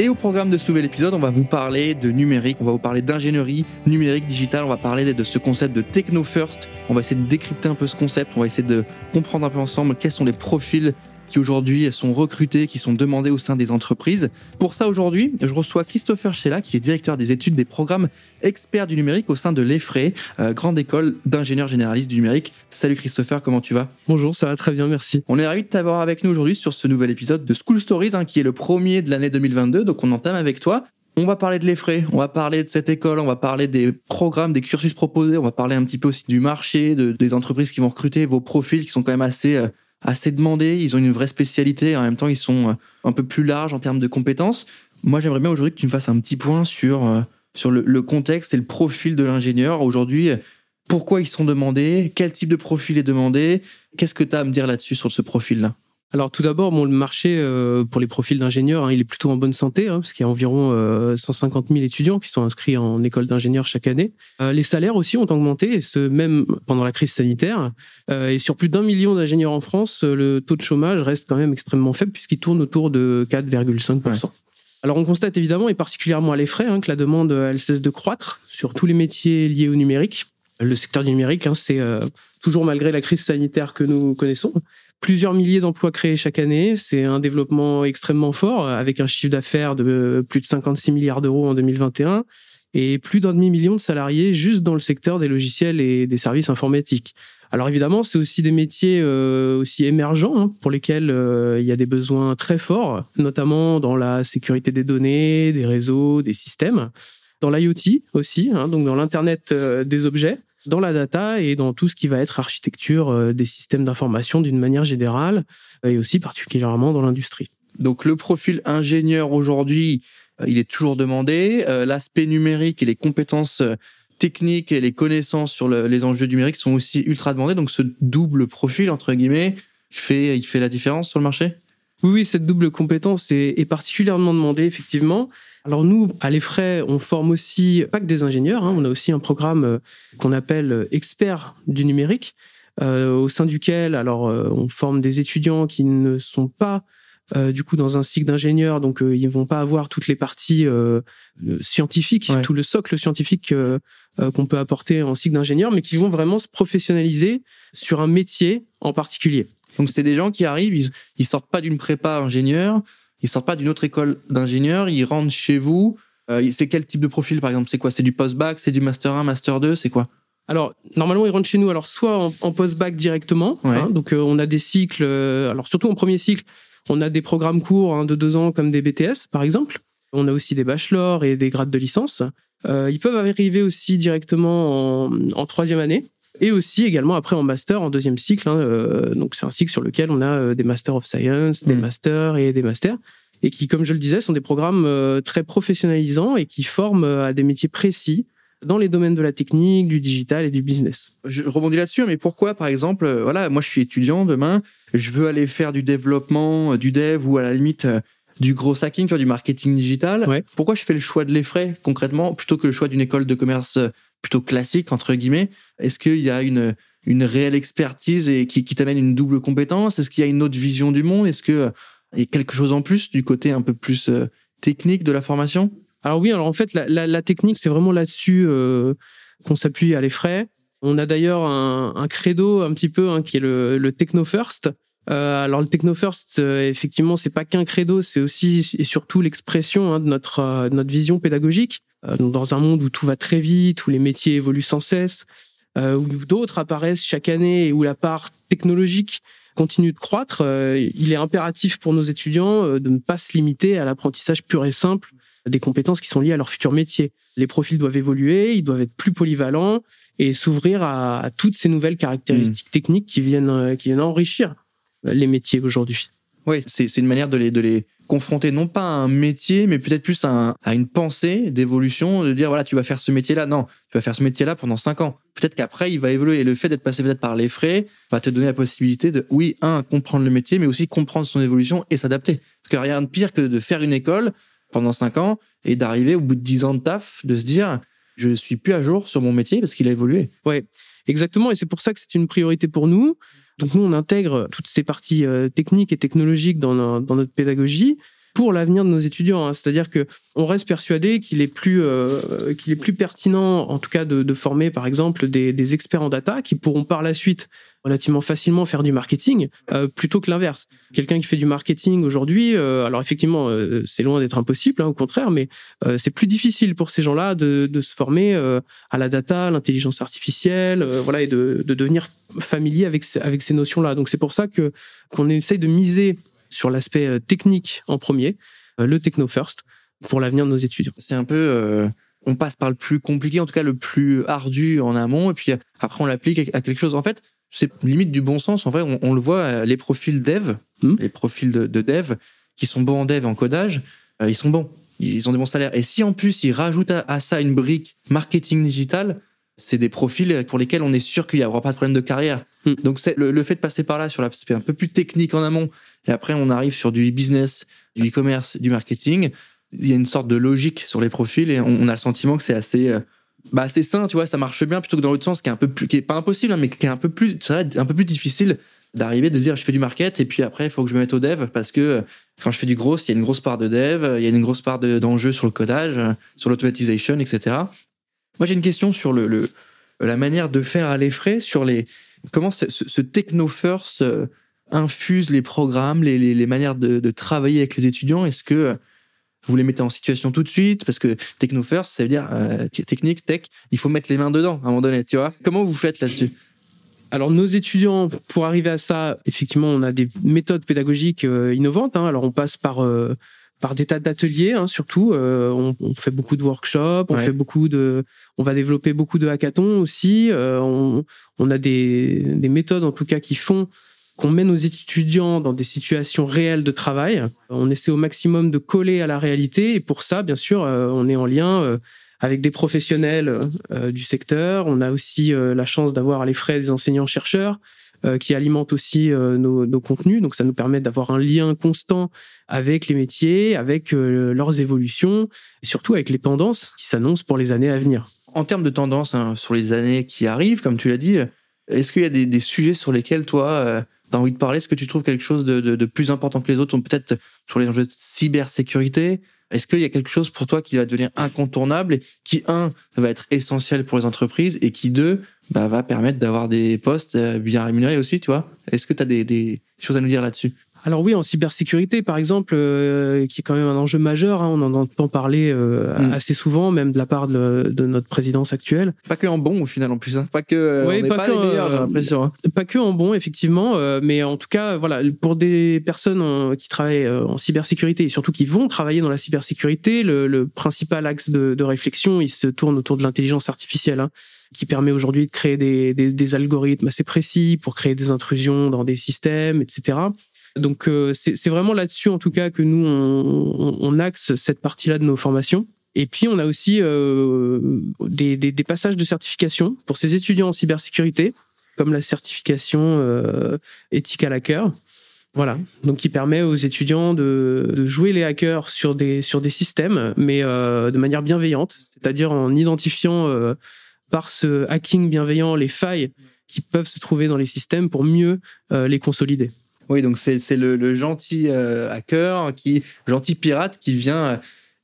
Et au programme de ce nouvel épisode, on va vous parler de numérique, on va vous parler d'ingénierie numérique digitale, on va parler de ce concept de techno first. On va essayer de décrypter un peu ce concept, on va essayer de comprendre un peu ensemble quels sont les profils qui aujourd'hui sont recrutés, qui sont demandés au sein des entreprises. Pour ça, aujourd'hui, je reçois Christopher Schella, qui est directeur des études des programmes experts du numérique au sein de l'EFRE, euh, grande école d'ingénieurs généralistes du numérique. Salut Christopher, comment tu vas? Bonjour, ça va très bien, merci. On est ravis de t'avoir avec nous aujourd'hui sur ce nouvel épisode de School Stories, hein, qui est le premier de l'année 2022, donc on entame avec toi. On va parler de l'EFRE, on va parler de cette école, on va parler des programmes, des cursus proposés, on va parler un petit peu aussi du marché, de, des entreprises qui vont recruter, vos profils qui sont quand même assez... Euh, assez demandés, ils ont une vraie spécialité, en même temps ils sont euh, un peu plus larges en termes de compétences. Moi j'aimerais bien aujourd'hui que tu me fasses un petit point sur, euh, sur le, contexte et le profil de l'ingénieur. Aujourd'hui, pourquoi ils sont demandés, quel type de profil est demandé, qu'est-ce que tu as à me dire là-dessus sur ce profil-là? Alors tout d'abord, bon, le marché euh, pour les profils d'ingénieurs, hein, il est plutôt en bonne santé, hein, parce qu'il y a environ 150 000 étudiants qui sont inscrits en école d'ingénieur chaque année. Euh, les salaires aussi ont augmenté, ce, même pendant la crise sanitaire. Euh, et sur plus d'un million d'ingénieurs en France, le taux de chômage reste quand même extrêmement faible, puisqu'il tourne autour de 4,5%. Alors on constate évidemment, et particulièrement à l'effray, hein, que la demande, elle cesse de croître sur tous les métiers liés au numérique. Le secteur du numérique, hein, c'est toujours malgré la crise sanitaire que nous connaissons, plusieurs milliers d'emplois créés chaque année. C'est un développement extrêmement fort, avec un chiffre d'affaires de plus de 56 milliards d'euros en 2021 et plus d'un demi-million de salariés juste dans le secteur des logiciels et des services informatiques. Alors évidemment, c'est aussi des métiers euh, aussi émergents hein, pour lesquels euh, il y a des besoins très forts, notamment dans la sécurité des données, des réseaux, des systèmes, dans l'IoT aussi, hein, donc dans l'internet euh, des objets dans la data et dans tout ce qui va être architecture euh, des systèmes d'information d'une manière générale et aussi particulièrement dans l'industrie. Donc le profil ingénieur aujourd'hui, euh, il est toujours demandé. Euh, l'aspect numérique et les compétences techniques et les connaissances sur les enjeux numériques sont aussi ultra demandés. Donc ce double profil entre guillemets fait, il fait la différence sur le marché? Oui, oui, cette double compétence est, est particulièrement demandée effectivement. Alors nous, à l'EFRAY, on forme aussi pas que des ingénieurs, hein, on a aussi un programme euh, qu'on appelle euh, experts du numérique, euh, au sein duquel alors on forme des étudiants qui ne sont pas du coup dans un cycle d'ingénieur, donc ils vont pas avoir toutes les parties scientifiques, tout le socle scientifique qu'on peut apporter en cycle d'ingénieur, mais qui vont vraiment se professionnaliser sur un métier en particulier. Donc c'est des gens qui arrivent, ils, ils sortent pas d'une prépa ingénieur, ils sortent pas d'une autre école d'ingénieur, ils rentrent chez vous. Euh, c'est quel type de profil, par exemple? C'est quoi? C'est du post-bac C'est du master 1, master 2 C'est quoi? Alors normalement ils rentrent chez nous alors soit en, post-bac directement, hein, donc euh, on a des cycles, euh, alors surtout en premier cycle, on a des programmes courts hein, de deux ans comme des BTS par exemple. On a aussi des bachelors et des grades de licence. ils peuvent arriver aussi directement en, en troisième année et aussi également après en master, en deuxième cycle. Hein, euh, donc c'est un cycle sur lequel on a euh, des Masters of Science, des mm. masters et des masters, et qui, comme je le disais, sont des programmes euh, très professionnalisants et qui forment à des métiers précis dans les domaines de la technique, du digital et du business. Je rebondis là-dessus, mais pourquoi, par exemple, voilà, moi je suis étudiant demain, je veux aller faire du développement, du dev ou à la limite du gros hacking, tu vois, du marketing digital. Pourquoi je fais le choix de l'effray concrètement plutôt que le choix d'une école de commerce plutôt classique entre guillemets Est-ce qu'il y a une une réelle expertise et qui, qui t'amène une double compétence? Est-ce qu'il y a une autre vision du monde? Est-ce que il y a quelque chose en plus du côté un peu plus euh, technique de la formation? Alors oui, alors en fait la, la, la technique c'est vraiment là-dessus euh, qu'on s'appuie à l'effray. On a d'ailleurs un, un, credo un petit peu hein, qui est le, le techno first. Euh, alors le techno first, euh, effectivement, c'est pas qu'un credo, c'est aussi et surtout l'expression hein, de notre euh, notre vision pédagogique. Euh, dans un monde où tout va très vite, où les métiers évoluent sans cesse, où d'autres apparaissent chaque année et où la part technologique continue de croître, il est impératif pour nos étudiants de ne pas se limiter à l'apprentissage pur et simple des compétences qui sont liées à leur futur métier. Les profils doivent évoluer, ils doivent être plus polyvalents et s'ouvrir à, à, toutes ces nouvelles caractéristiques mmh. techniques qui viennent qui viennent enrichir les métiers aujourd'hui. Oui, c'est une manière de les, de les confronté non pas à un métier, mais peut-être plus à, une pensée d'évolution, de dire voilà, tu vas faire ce métier-là. Non, tu vas faire ce métier-là pendant cinq ans. Peut-être qu'après, il va évoluer. Et le fait d'être passé peut-être par les frais va te donner la possibilité de, oui, un, comprendre le métier, mais aussi comprendre son évolution et s'adapter. Parce a rien de pire que de faire une école pendant cinq ans et d'arriver au bout de dix ans de taf, de se dire, je suis plus à jour sur mon métier parce qu'il a évolué. Ouais, exactement. Et c'est pour ça que c'est une priorité pour nous. Donc nous, on intègre toutes ces parties euh, techniques et technologiques dans, notre pédagogie pour l'avenir de nos étudiants. Hein. C'est-à-dire que on reste persuadé qu'il est plus euh, qu'il est plus pertinent, en tout cas, de, former par exemple des, des, experts en data qui pourront par la suite relativement facilement faire du marketing euh, plutôt que l'inverse. Quelqu'un qui fait du marketing aujourd'hui, euh, alors effectivement, euh, c'est loin d'être impossible, hein, au contraire, mais c'est plus difficile pour ces gens-là de, de, se former à la data, l'intelligence artificielle, voilà, et de, de, devenir familier avec avec ces notions-là. Donc c'est pour ça que qu'on essaye de miser sur l'aspect technique en premier, le techno first, pour l'avenir de nos étudiants. C'est un peu on passe par le plus compliqué, en tout cas le plus ardu en amont, et puis après on l'applique à quelque chose. En fait, c'est limite du bon sens. En vrai, on, le voit, euh, les profils dev, hmm. les profils de, dev, qui sont bons en dev et en codage, euh, ils sont bons. Ils ont des bons salaires. Et si en plus ils rajoutent à, ça une brique marketing digital, c'est des profils pour lesquels on est sûr qu'il n'y aura pas de problème de carrière. Hmm. Donc c'est le, fait de passer par là sur l'aspect un peu plus technique en amont, et après on arrive sur du business, du e-commerce, du marketing. Il y a une sorte de logique sur les profils et on, a le sentiment que c'est assez euh, bah c'est sain, tu vois, ça marche bien plutôt que dans l'autre sens qui est un peu plus, qui est pas impossible, hein, mais qui est un peu plus, ça un peu plus difficile d'arriver de dire je fais du market et puis après il faut que je me mette au dev parce que quand je fais du gros, il y a une grosse part de dev, il y a une grosse part d'enjeux sur le codage, sur l'automatisation, etc. Moi j'ai une question sur le, la manière de faire à l'effray, sur les comment ce, techno first euh, infuse les programmes, les, les, manières de, travailler avec les étudiants. Est-ce que vous les mettez en situation tout de suite? Parce que techno first, ça veut dire euh, technique, tech, il faut mettre les mains dedans à un moment donné, tu vois. Comment vous faites là-dessus? Alors nos étudiants, pour arriver à ça, effectivement, on a des méthodes pédagogiques euh, innovantes. Hein. Alors on passe par euh, par des tas d'ateliers, hein, surtout. On, on, fait beaucoup de workshops, on fait beaucoup de, on va développer beaucoup de hackathons aussi. On, on, a des, des méthodes en tout cas qui font qu'on met nos étudiants dans des situations réelles de travail. On essaie au maximum de coller à la réalité et pour ça, bien sûr, euh, on est en lien euh, avec des professionnels euh, du secteur. On a aussi la chance d'avoir les frais des enseignants-chercheurs qui alimentent aussi nos, nos, contenus. Donc ça nous permet d'avoir un lien constant avec les métiers, avec leurs évolutions et surtout avec les tendances qui s'annoncent pour les années à venir. En termes de tendances hein, sur les années qui arrivent, comme tu l'as dit, est-ce qu'il y a des, des, sujets sur lesquels toi T'as envie de parler? Est-ce que tu trouves quelque chose de, de, de plus important que les autres? Peut-être sur les enjeux de cybersécurité Est-ce qu'il y a quelque chose pour toi qui va devenir incontournable et qui, un, va être essentiel pour les entreprises et qui, deux, bah, va permettre d'avoir des postes euh, bien rémunérés aussi, tu vois? Est-ce que tu as des, des choses à nous dire là-dessus? Alors oui, en cybersécurité, par exemple, euh, qui est quand même un enjeu majeur, hein, on en entend parler euh, mm. assez souvent, même de la part de, notre présidence actuelle. Pas que en bon, au final, en plus. Hein. Pas que euh, oui, pas, que, les meilleurs, j'ai l'impression. Hein. Pas que en bon, effectivement, mais en tout cas, voilà, pour des personnes qui travaillent en cybersécurité et surtout qui vont travailler dans la cybersécurité, le, le principal axe de, de, réflexion, il se tourne autour de l'intelligence artificielle. Hein qui permet aujourd'hui de créer des, des, des, algorithmes assez précis pour créer des intrusions dans des systèmes, etc. Donc euh, c'est vraiment là-dessus en tout cas que nous on, on, axe cette partie-là de nos formations. Et puis on a aussi euh, des, des, des, passages de certification pour ces étudiants en cybersécurité, comme la certification euh, Ethical Hacker. Voilà, donc qui permet aux étudiants de, de, jouer les hackers sur des sur des systèmes, mais euh, de manière bienveillante, c'est-à-dire en identifiant euh, par ce hacking bienveillant les failles qui peuvent se trouver dans les systèmes pour mieux euh, les consolider. Oui, donc c'est le, le, gentil euh, hacker, qui gentil pirate qui vient euh,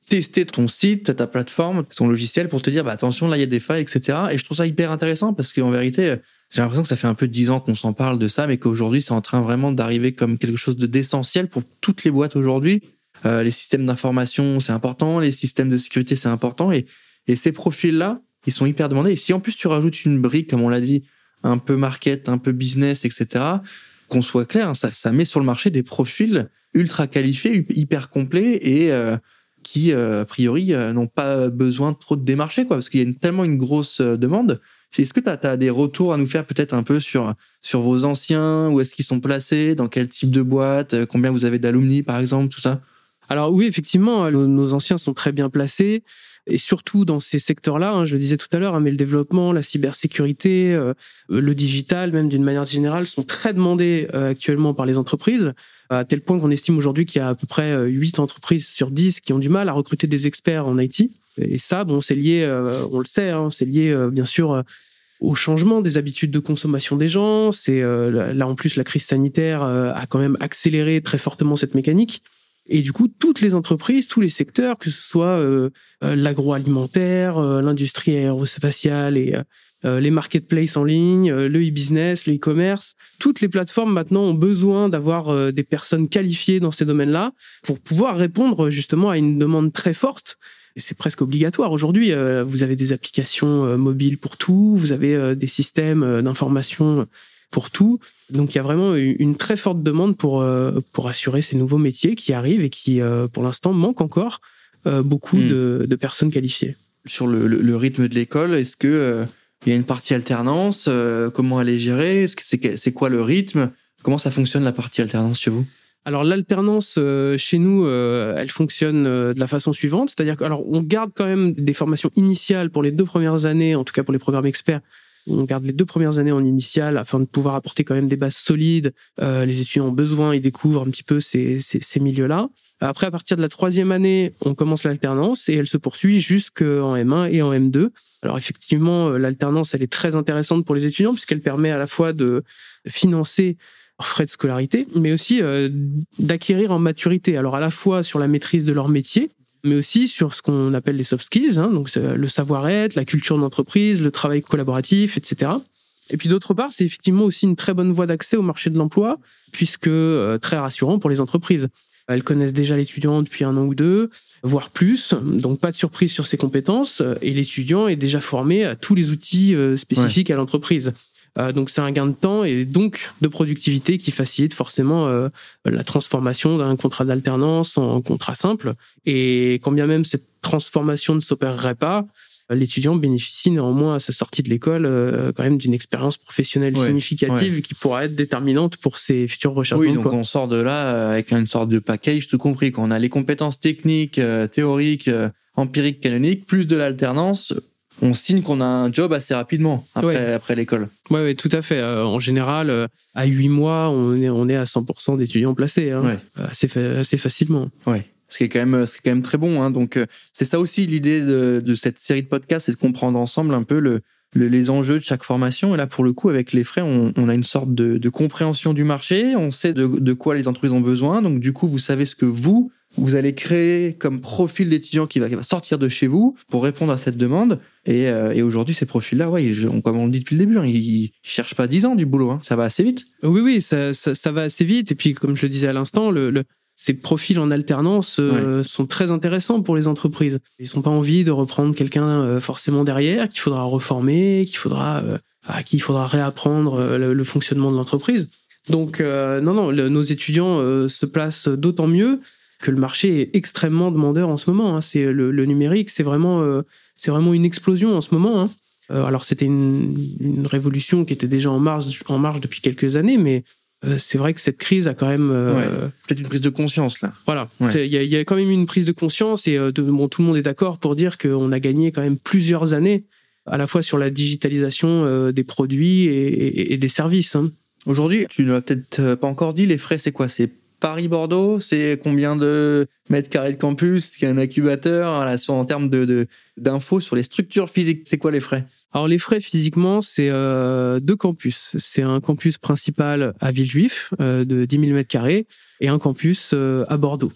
tester ton site, ta plateforme, ton logiciel pour te dire bah attention là il y a des failles, etc. Et je trouve ça hyper intéressant parce qu'en vérité j'ai l'impression que ça fait un peu dix ans qu'on s'en parle de ça, mais qu'aujourd'hui c'est en train vraiment d'arriver comme quelque chose de d'essentiel pour toutes les boîtes aujourd'hui. Euh, les systèmes d'information c'est important, les systèmes de sécurité c'est important et et ces profils là ils sont hyper demandés. Et si en plus tu rajoutes une brique comme on l'a dit un peu market, un peu business, etc qu'on soit clair, hein, ça, ça, met sur le marché des profils ultra qualifiés, hyper complets et euh, qui, euh, a priori, euh, n'ont pas besoin de trop de démarcher, quoi, parce qu'il y a tellement une grosse demande. Est-ce que tu as, des retours à nous faire peut-être un peu sur, sur vos anciens, où est-ce qu'ils sont placés, dans quel type de boîte, combien vous avez d'alumni, par exemple, tout ça? Alors oui, effectivement, nos anciens sont très bien placés et surtout dans ces secteurs-là, hein, je le disais tout à l'heure, hein, mais le développement, la cybersécurité, euh, le digital, même d'une manière générale, sont très demandés euh, actuellement par les entreprises, à tel point qu'on estime aujourd'hui qu'il y a à peu près 8 entreprises sur 10 qui ont du mal à recruter des experts en IT. Et ça, bon, c'est lié, on le sait, hein, c'est lié bien sûr au changement des habitudes de consommation des gens. C'est là en plus la crise sanitaire a quand même accéléré très fortement cette mécanique. Et du coup, toutes les entreprises, tous les secteurs, que ce soit euh, euh, l'agroalimentaire, euh, l'industrie aérospatiale et les marketplaces en ligne, le e-business, le e-commerce, toutes les plateformes maintenant ont besoin d'avoir des personnes qualifiées dans ces domaines-là pour pouvoir répondre justement à une demande très forte. C'est presque obligatoire aujourd'hui. vous avez des applications mobiles pour tout, vous avez des systèmes d'information pour tout. Donc il y a vraiment une très forte demande pour euh, pour assurer ces nouveaux métiers qui arrivent et qui euh, pour l'instant manquent encore euh, beaucoup hmm. de, de, personnes qualifiées. Sur le, le, rythme de l'école, est-ce que il y a une partie alternance Comment elle est gérée? Est-ce que c'est c'est quoi le rythme? Comment ça fonctionne la partie alternance chez vous? Alors l'alternance chez nous, elle fonctionne de la façon suivante, c'est-à-dire alors on garde quand même des formations initiales pour les deux premières années, en tout cas pour les programmes experts, on garde les deux premières années en initiale afin de pouvoir apporter quand même des bases solides. Euh, les étudiants ont besoin, ils découvrent un petit peu ces, ces, milieux-là. Après, à partir de la troisième année, on commence l'alternance et elle se poursuit jusqu'en M1 et en M2. Alors effectivement, euh, l'alternance, elle est très intéressante pour les étudiants puisqu'elle permet à la fois de financer leurs frais de scolarité, mais aussi euh, d'acquérir en maturité. Alors à la fois sur la maîtrise de leur métier, mais aussi sur ce qu'on appelle les soft skills, hein, donc le savoir-être, la culture d'entreprise, le travail collaboratif, etc. Et puis d'autre part, c'est effectivement aussi une très bonne voie d'accès au marché de l'emploi, puisque euh, très rassurant pour les entreprises. Elles connaissent déjà l'étudiant depuis un an ou deux, voire plus, donc pas de surprise sur ses compétences, et l'étudiant est déjà formé à tous les outils euh, spécifiques à l'entreprise. Euh, donc c'est un gain de temps et donc de productivité qui facilite forcément euh, la transformation d'un contrat d'alternance en contrat simple. Et quand bien même cette transformation ne s'opérerait pas, l'étudiant bénéficie néanmoins à sa sortie de l'école euh, quand même d'une expérience professionnelle significative qui pourra être déterminante pour ses futures recherches oui, donc on sort de là avec une sorte de package tout compris. Quand on a les compétences techniques, théoriques, empiriques, canoniques, plus de l'alternance, on signe qu'on a un job assez rapidement après, après l'école. Oui, ouais, tout à fait. Euh, en général, euh, à huit mois, on est, on est à 100% d'étudiants placés, hein, assez, assez facilement. Ouais. Ce qui est quand même, ce quand même très bon. Hein. Donc, euh, c'est ça aussi l'idée de, de, cette série de podcasts, c'est de comprendre ensemble un peu le, les enjeux de chaque formation. Et là, pour le coup, avec les frais, on, on a une sorte de, de, compréhension du marché. On sait de, de quoi les entreprises ont besoin. Donc, du coup, vous savez ce que vous, vous allez créer comme profil d'étudiant qui va, qui va sortir de chez vous pour répondre à cette demande. Et, euh, et aujourd'hui, ces profils-là, ouais, comme on le dit depuis le début, hein, ils, cherchent pas 10 ans du boulot. Hein. Ça va assez vite. Oui, oui, ça, ça, ça, va assez vite. Et puis, comme je le disais à l'instant, le, le, ces profils en alternance euh, sont très intéressants pour les entreprises. Ils n'ont pas envie de reprendre quelqu'un euh, forcément derrière, qu'il faudra reformer, qu'il faudra, à qui il faudra réapprendre le, le fonctionnement de l'entreprise. Donc, non, non, nos étudiants se placent d'autant mieux que le marché est extrêmement demandeur en ce moment. Hein. C'est le, le, numérique, c'est vraiment c'est vraiment une explosion en ce moment. Hein. Euh, alors c'était une, une, révolution qui était déjà en marche, en marche depuis quelques années, mais euh, c'est vrai que cette crise a quand même euh, peut-être une prise de conscience là. Voilà, il y, a, y, a, quand même une prise de conscience et de, bon, tout le monde est d'accord pour dire qu'on a gagné quand même plusieurs années à la fois sur la digitalisation des produits et, et, et des services. Hein. Aujourd'hui, tu ne l'as peut-être pas encore dit, les frais c'est quoi? C'est Paris-Bordeaux, c'est combien de mètres carrés de campus? A un incubateur? En termes de d'infos sur les structures physiques, c'est quoi les frais? Alors les frais physiquement, c'est euh, deux campus. C'est un campus principal à Villejuif euh, de 10 000 mètres carrés et un campus euh, à Bordeaux.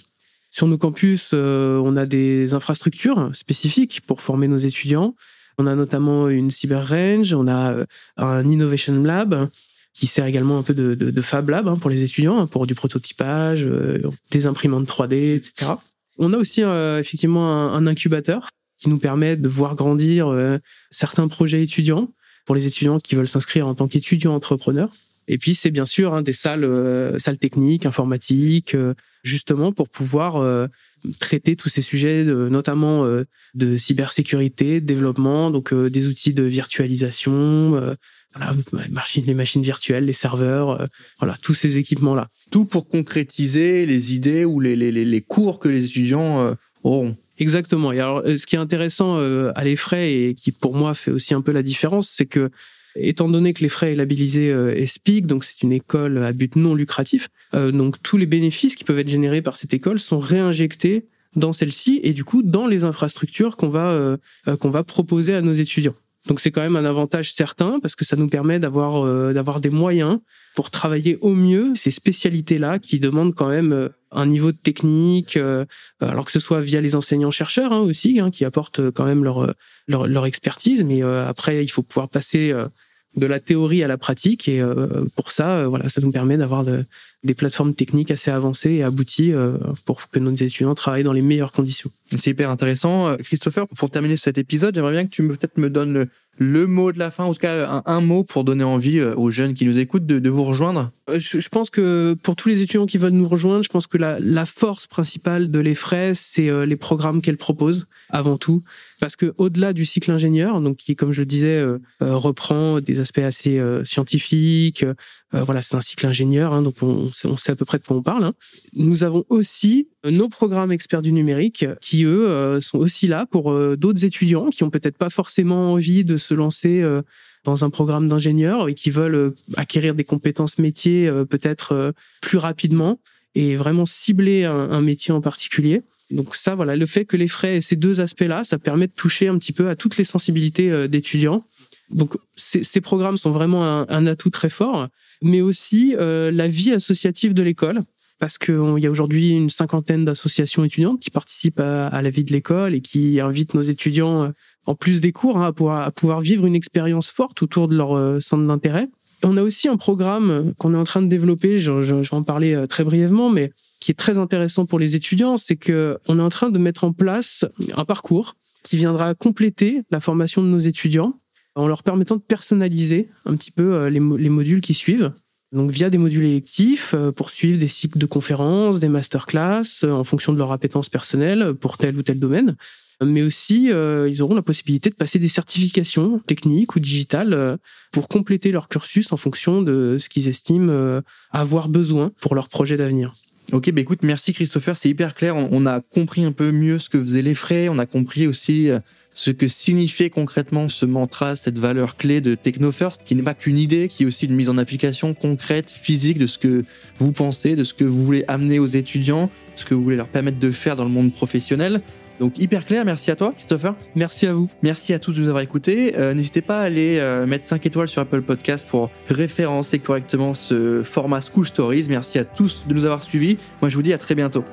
Sur nos campus, on a des infrastructures spécifiques pour former nos étudiants. On a notamment une cyber range, on a un innovation lab qui sert également un peu de, de, de Fab Lab hein, pour les étudiants, pour du prototypage, euh, des imprimantes 3D, etc. On a aussi euh, effectivement un, un, incubateur qui nous permet de voir grandir euh, certains projets étudiants pour les étudiants qui veulent s'inscrire en tant qu'étudiants entrepreneurs. Et puis c'est bien sûr hein, des salles, salles techniques, informatiques, justement pour pouvoir traiter tous ces sujets, notamment de cybersécurité, de développement, donc des outils de virtualisation voilà, les machines virtuelles, les serveurs, voilà, tous ces équipements-là. Tout pour concrétiser les idées ou les, les, les cours que les étudiants auront. Exactement. Et alors, ce qui est intéressant à l'EFRAY et qui pour moi fait aussi un peu la différence, c'est que Étant donné que les frais est labellisé euh, ESPIC, donc c'est une école à but non lucratif, euh, donc tous les bénéfices qui peuvent être générés par cette école sont réinjectés dans celle-ci et du coup dans les infrastructures qu'on va euh, qu'on va proposer à nos étudiants. Donc c'est quand même un avantage certain parce que ça nous permet d'avoir d'avoir des moyens pour travailler au mieux ces spécialités-là qui demandent quand même un niveau de technique, alors que ce soit via les enseignants-chercheurs hein, aussi, hein, qui apportent quand même leur, leur, leur expertise, mais après il faut pouvoir passer de la théorie à la pratique. Et euh, pour ça, euh, voilà, ça nous permet d'avoir des plateformes techniques assez avancées et abouties euh, pour que nos étudiants travaillent dans les meilleures conditions. C'est hyper intéressant. Christopher, pour terminer cet épisode, j'aimerais bien que tu me peut-être me donnes le, mot de la fin, en tout cas un, mot pour donner envie aux jeunes qui nous écoutent de, vous rejoindre. Je, pense que pour tous les étudiants qui veulent nous rejoindre, je pense que la, force principale de l'EFRES, c'est les programmes qu'elle propose avant tout. Parce que au-delà du cycle ingénieur, donc qui, comme je le disais, euh, euh, reprend des aspects assez euh, scientifiques, voilà, c'est un cycle ingénieur, hein, donc on, on, sait à peu près de quoi on parle. Hein. Nous avons aussi nos programmes experts du numérique, qui eux sont aussi là pour d'autres étudiants qui ont peut-être pas forcément envie de se lancer dans un programme d'ingénieur et qui veulent acquérir des compétences métiers peut-être plus rapidement et vraiment cibler un métier en particulier. Donc ça, voilà, le fait que les frais aient ces deux aspects-là, ça permet de toucher un petit peu à toutes les sensibilités euh, d'étudiants. Donc ces, programmes sont vraiment un, atout très fort, mais aussi euh, la vie associative de l'école, parce qu'il y a aujourd'hui une cinquantaine d'associations étudiantes qui participent à, la vie de l'école et qui invitent nos étudiants, euh, en plus des cours, hein, à, pouvoir, à pouvoir vivre une expérience forte autour de leur centre d'intérêt. On a aussi un programme qu'on est en train de développer, je, je, je vais en parler très brièvement, mais qui est très intéressant pour les étudiants, c'est que on est en train de mettre en place un parcours qui viendra compléter la formation de nos étudiants en leur permettant de personnaliser un petit peu euh, les, les modules qui suivent. Donc via des modules électifs euh, pour suivre des cycles de conférences, des masterclass euh, en fonction de leur appétence personnelle pour tel ou tel domaine. Mais aussi, ils auront la possibilité de passer des certifications techniques ou digitales pour compléter leur cursus en fonction de ce qu'ils estiment avoir besoin pour leur projet d'avenir. Ok, bah écoute, merci Christopher, c'est hyper clair. On, a compris un peu mieux ce que faisaient les frais, on a compris aussi ce que signifiait concrètement ce mantra, cette valeur clé de Techno First, qui n'est pas qu'une idée, qui est aussi une mise en application concrète, physique de ce que vous pensez, de ce que vous voulez amener aux étudiants, ce que vous voulez leur permettre de faire dans le monde professionnel. Donc hyper clair, merci à toi Christopher. Merci à vous. Merci à tous de nous avoir écoutés. Euh, n'hésitez pas à aller euh, mettre 5 étoiles sur Apple Podcast pour référencer correctement ce format School Stories. Merci à tous de nous avoir suivis. Moi je vous dis à très bientôt.